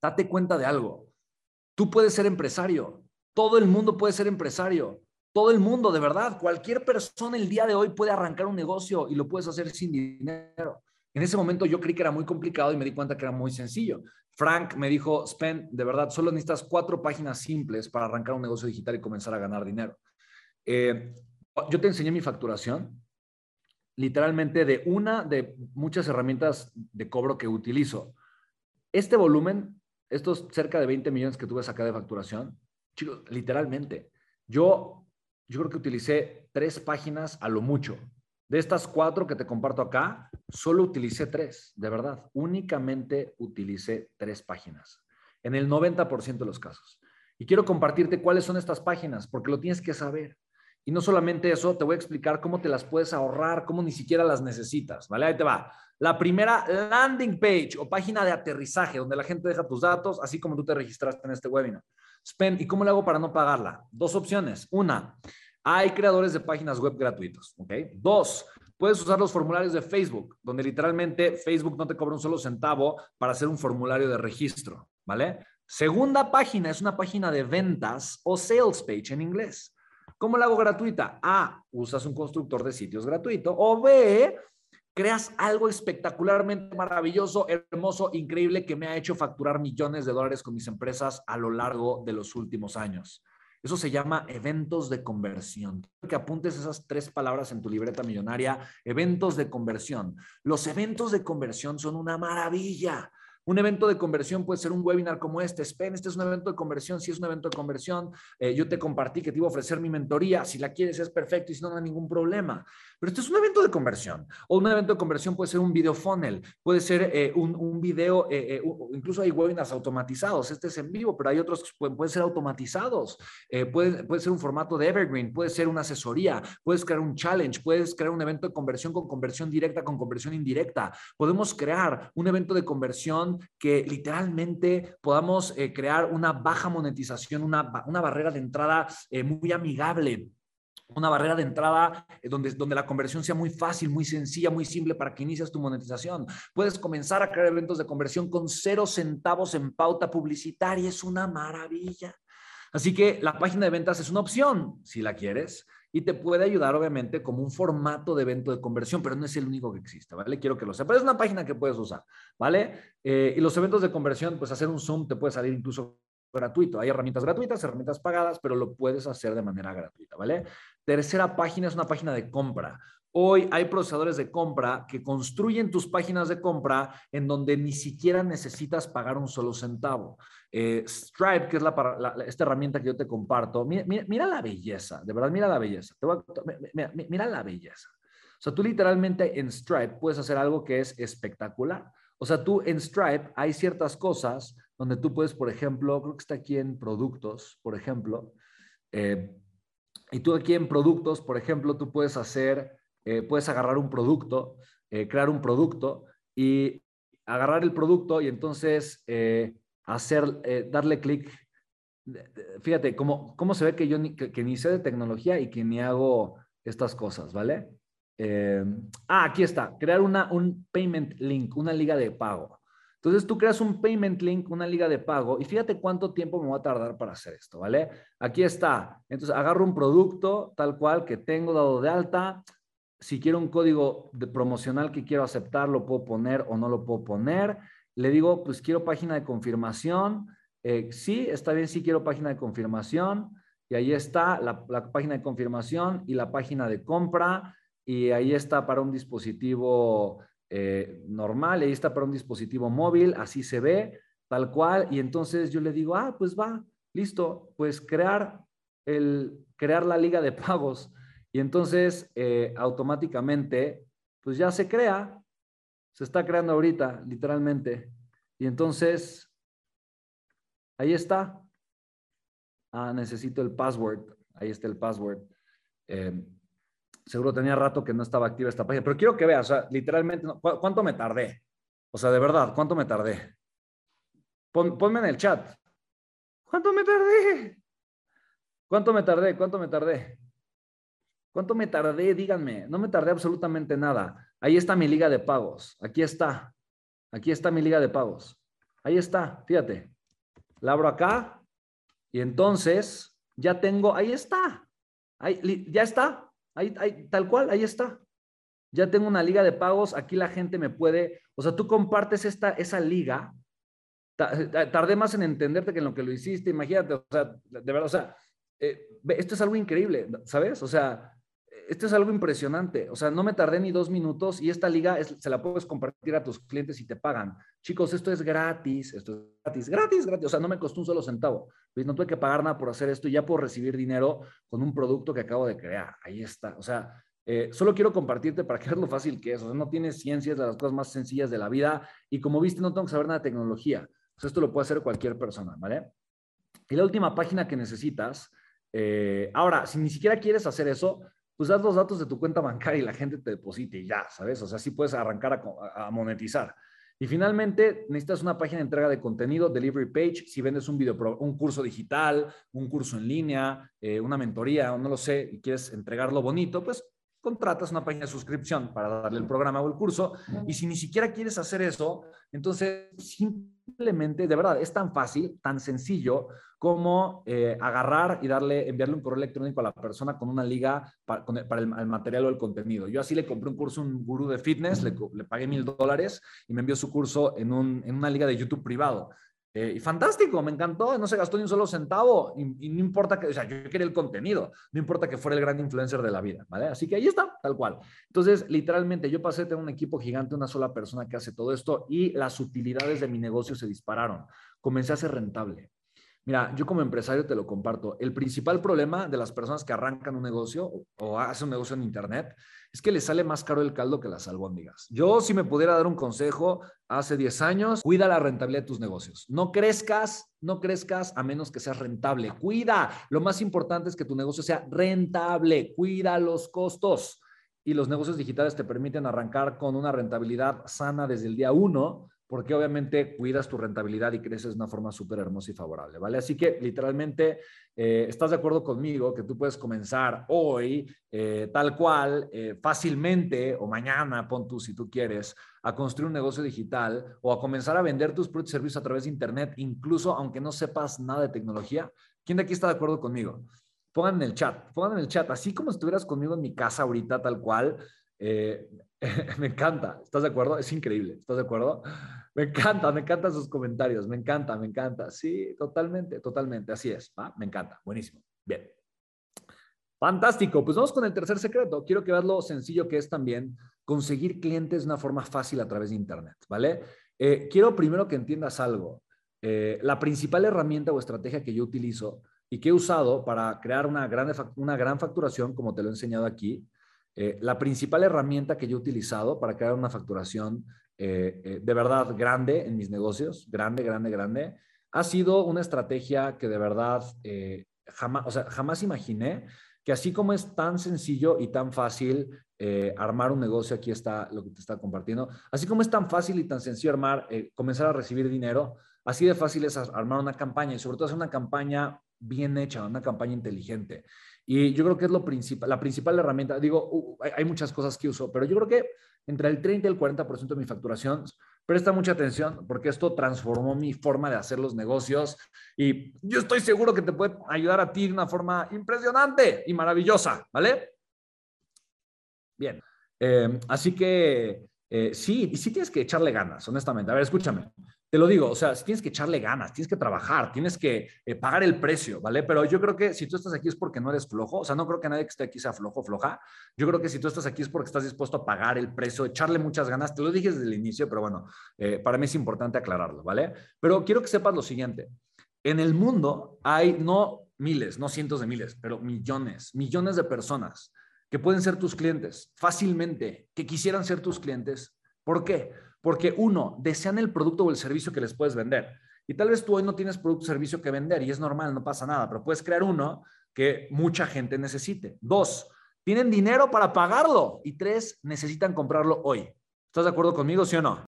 date cuenta de algo. Tú puedes ser empresario. Todo el mundo puede ser empresario. Todo el mundo, de verdad. Cualquier persona el día de hoy puede arrancar un negocio y lo puedes hacer sin dinero. En ese momento yo creí que era muy complicado y me di cuenta que era muy sencillo. Frank me dijo, Spen, de verdad, solo necesitas cuatro páginas simples para arrancar un negocio digital y comenzar a ganar dinero. Eh, yo te enseñé mi facturación, literalmente de una de muchas herramientas de cobro que utilizo. Este volumen, estos cerca de 20 millones que tuve acá de facturación, chicos, literalmente, yo, yo creo que utilicé tres páginas a lo mucho. De estas cuatro que te comparto acá, solo utilicé tres, de verdad. Únicamente utilicé tres páginas, en el 90% de los casos. Y quiero compartirte cuáles son estas páginas, porque lo tienes que saber. Y no solamente eso, te voy a explicar cómo te las puedes ahorrar, cómo ni siquiera las necesitas, ¿vale? Ahí te va. La primera landing page o página de aterrizaje, donde la gente deja tus datos, así como tú te registraste en este webinar. Spend, ¿y cómo le hago para no pagarla? Dos opciones. Una, hay creadores de páginas web gratuitos, ¿ok? Dos, puedes usar los formularios de Facebook, donde literalmente Facebook no te cobra un solo centavo para hacer un formulario de registro, ¿vale? Segunda página es una página de ventas o sales page en inglés. ¿Cómo la hago gratuita? A, usas un constructor de sitios gratuito. O B, creas algo espectacularmente maravilloso, hermoso, increíble que me ha hecho facturar millones de dólares con mis empresas a lo largo de los últimos años. Eso se llama eventos de conversión. Que apuntes esas tres palabras en tu libreta millonaria, eventos de conversión. Los eventos de conversión son una maravilla. Un evento de conversión puede ser un webinar como este. Spen, este es un evento de conversión. Si es un evento de conversión, eh, yo te compartí que te iba a ofrecer mi mentoría. Si la quieres, es perfecto y si no, no hay ningún problema. Pero este es un evento de conversión. O un evento de conversión puede ser un video funnel, puede ser eh, un, un, video, eh, incluso hay webinars automatizados. Este es en vivo, pero hay otros que pueden, pueden ser automatizados. puede, puede ser un formato de evergreen, puede ser una asesoría, puedes crear un challenge, puedes crear un evento de conversión con conversión directa, con conversión indirecta. Podemos crear un evento de conversión que literalmente podamos eh, crear una baja monetización, una, una barrera de entrada eh, muy amigable una barrera de entrada eh, donde, donde la conversión sea muy fácil, muy sencilla, muy simple para que inicies tu monetización. Puedes comenzar a crear eventos de conversión con cero centavos en pauta publicitaria. Es una maravilla. Así que la página de ventas es una opción, si la quieres y te puede ayudar, obviamente, como un formato de evento de conversión, pero no es el único que existe, ¿vale? Quiero que lo sepas. Es una página que puedes usar, ¿vale? Eh, y los eventos de conversión, pues hacer un Zoom te puede salir incluso gratuito. Hay herramientas gratuitas, herramientas pagadas, pero lo puedes hacer de manera gratuita, ¿vale? Tercera página es una página de compra. Hoy hay procesadores de compra que construyen tus páginas de compra en donde ni siquiera necesitas pagar un solo centavo. Eh, Stripe, que es la, esta herramienta que yo te comparto, mira, la belleza, de verdad, mira la belleza. mira, la belleza. O sea, tú literalmente en Stripe puedes hacer algo que es espectacular. O sea, tú en Stripe hay ciertas cosas donde tú puedes, por ejemplo, creo que está aquí en productos, por ejemplo, eh, y tú aquí en productos, por ejemplo, tú puedes hacer eh, puedes agarrar un producto, eh, crear un producto y agarrar el producto y entonces eh, hacer, darle clic. Fíjate, cómo, cómo se ve que yo ni, que, ni sé de tecnología y que ni hago estas cosas, ¿vale? ah, aquí está, crear una, un payment link, una liga de pago. Entonces tú creas un payment link, una liga de pago, y fíjate cuánto tiempo me va a tardar para hacer esto, ¿vale? Aquí está. Entonces agarro un producto tal cual que tengo dado de alta, si quiero un código de promocional que quiero aceptar, lo puedo poner o no lo puedo poner. Le digo, pues quiero página de confirmación. Eh, sí, está bien, sí quiero página de confirmación. Y ahí está la, página de confirmación y la página de compra. Y ahí está para un dispositivo eh, normal, ahí está para un dispositivo móvil, así se ve, tal cual. Y entonces yo le digo, ah, pues va, listo, pues crear, el, crear la liga de pagos y entonces, eh, automáticamente, pues ya se crea, se está creando ahorita, literalmente. Y entonces, ahí está. Ah, necesito el password. Ahí está el password. Eh, seguro tenía rato que no estaba activa esta página, pero quiero que veas, o sea, literalmente, ¿cuánto me tardé? O sea, de verdad, ¿cuánto me tardé? ponme en el chat. ¿Cuánto me tardé? ¿Cuánto me tardé? ¿Cuánto me tardé? ¿Cuánto me tardé? Díganme. No me tardé absolutamente nada. Ahí está mi liga de pagos. Aquí está. Aquí está mi liga de pagos. Ahí está, fíjate. La abro acá y entonces ya tengo, ahí está. Ahí, ya está. Ahí, ahí, tal cual, ahí está. Ya tengo una liga de pagos. Aquí la gente me puede, o sea, tú compartes esta, esa liga. Tardé más en entenderte que en lo que lo hiciste. Imagínate, o sea, de verdad, o sea, eh, esto es algo increíble, ¿sabes? O sea, esto es algo impresionante. O sea, no me tardé ni dos minutos y esta liga se la puedes compartir a tus clientes y te pagan. Chicos, esto es gratis, esto es gratis, gratis, gratis. O sea, no me costó un solo centavo. Pues no tuve que pagar nada por hacer esto y ya puedo recibir dinero con un producto que acabo de crear. Ahí está. O sea, eh, solo quiero compartirte para que veas lo fácil que es. O sea, no tienes ciencias las cosas más sencillas de la vida y como viste, no tengo que saber nada de tecnología. O sea, esto lo puede hacer cualquier persona, ¿vale? Y la última página que necesitas, eh, ahora, si ni siquiera quieres hacer eso, pues das los datos de tu cuenta bancaria y la gente te deposite y ya, ¿sabes? O sea, sí puedes arrancar a, monetizar. Y finalmente, necesitas una página de entrega de contenido, delivery page, si vendes un video, un curso digital, un curso en línea, eh, una mentoría, no lo sé, y quieres entregarlo bonito, pues contratas una página de suscripción para darle el programa o el curso. Y si ni siquiera quieres hacer eso, entonces simplemente, de verdad, es tan fácil, tan sencillo como eh, agarrar y darle, enviarle un correo electrónico a la persona con una liga para, el, material o el contenido. Yo así le compré un curso a un gurú de fitness, le, pagué mil dólares y me envió su curso en, en una liga de YouTube privado. Eh, y fantástico, me encantó, no se gastó ni un solo centavo y, no importa que, o sea, yo quería el contenido, no importa que fuera el gran influencer de la vida, ¿vale? Así que ahí está, tal cual. Entonces, literalmente, yo pasé de tener un equipo gigante, una sola persona que hace todo esto y las utilidades de mi negocio se dispararon. Comencé a ser rentable. Mira, yo como empresario te lo comparto. El principal problema de las personas que arrancan un negocio o hacen un negocio en Internet es que les sale más caro el caldo que las albóndigas. Yo, si me pudiera dar un consejo hace 10 años, cuida la rentabilidad de tus negocios. No crezcas, no crezcas a menos que seas rentable. Cuida. Lo más importante es que tu negocio sea rentable. Cuida los costos. Y los negocios digitales te permiten arrancar con una rentabilidad sana desde el día uno porque obviamente cuidas tu rentabilidad y creces de una forma súper hermosa y favorable, ¿vale? Así que literalmente, eh, ¿estás de acuerdo conmigo que tú puedes comenzar hoy, eh, tal cual, eh, fácilmente, o mañana, pon tú si tú quieres, a construir un negocio digital o a comenzar a vender tus productos y servicios a través de Internet, incluso aunque no sepas nada de tecnología? ¿Quién de aquí está de acuerdo conmigo? Pongan en el chat, pongan en el chat, así como estuvieras conmigo en mi casa ahorita, tal cual, eh, me encanta, ¿estás de acuerdo? Es increíble, ¿estás de acuerdo? Me encanta, me encantan sus comentarios, me encanta, me encanta. Sí, totalmente, totalmente, así es. Me encanta, buenísimo. Bien. Fantástico, pues vamos con el tercer secreto. Quiero que veas lo sencillo que es también conseguir clientes de una forma fácil a través de Internet, ¿vale? Eh, quiero primero que entiendas algo. Eh, la principal herramienta o estrategia que yo utilizo y que he usado para crear una gran, una gran facturación, como te lo he enseñado aquí, eh, la principal herramienta que yo he utilizado para crear una facturación eh, eh, de verdad grande en mis negocios, grande, grande, grande, ha sido una estrategia que de verdad jamás, o sea, jamás imaginé que así como es tan sencillo y tan fácil armar un negocio, aquí está lo que te está compartiendo, así como es tan fácil y tan sencillo armar, comenzar a recibir dinero, así de fácil es armar una campaña y sobre todo hacer una campaña bien hecha, una campaña inteligente. Y yo creo que es lo principal, la principal herramienta. Digo, hay, muchas cosas que uso, pero yo creo que entre el 30 y el 40% de mi facturación, presta mucha atención porque esto transformó mi forma de hacer los negocios y yo estoy seguro que te puede ayudar a ti de una forma impresionante y maravillosa, ¿vale? Bien, eh, así que eh, sí, sí tienes que echarle ganas, honestamente. A ver, escúchame. Te lo digo, o sea, tienes que echarle ganas, tienes que trabajar, tienes que eh, pagar el precio, ¿vale? Pero yo creo que si tú estás aquí es porque no eres flojo, o sea, no creo que nadie que esté aquí sea flojo, floja. Yo creo que si tú estás aquí es porque estás dispuesto a pagar el precio, echarle muchas ganas. Te lo dije desde el inicio, pero bueno, eh, para mí es importante aclararlo, ¿vale? Pero quiero que sepas lo siguiente. En el mundo hay no miles, no cientos de miles, pero millones, millones de personas que pueden ser tus clientes fácilmente, que quisieran ser tus clientes. ¿Por qué? Porque uno, desean el producto o el servicio que les puedes vender. Y tal vez tú hoy no tienes producto o servicio que vender y es normal, no pasa nada, pero puedes crear uno que mucha gente necesite. Dos, tienen dinero para pagarlo. Y tres, necesitan comprarlo hoy. ¿Estás de acuerdo conmigo, sí o no?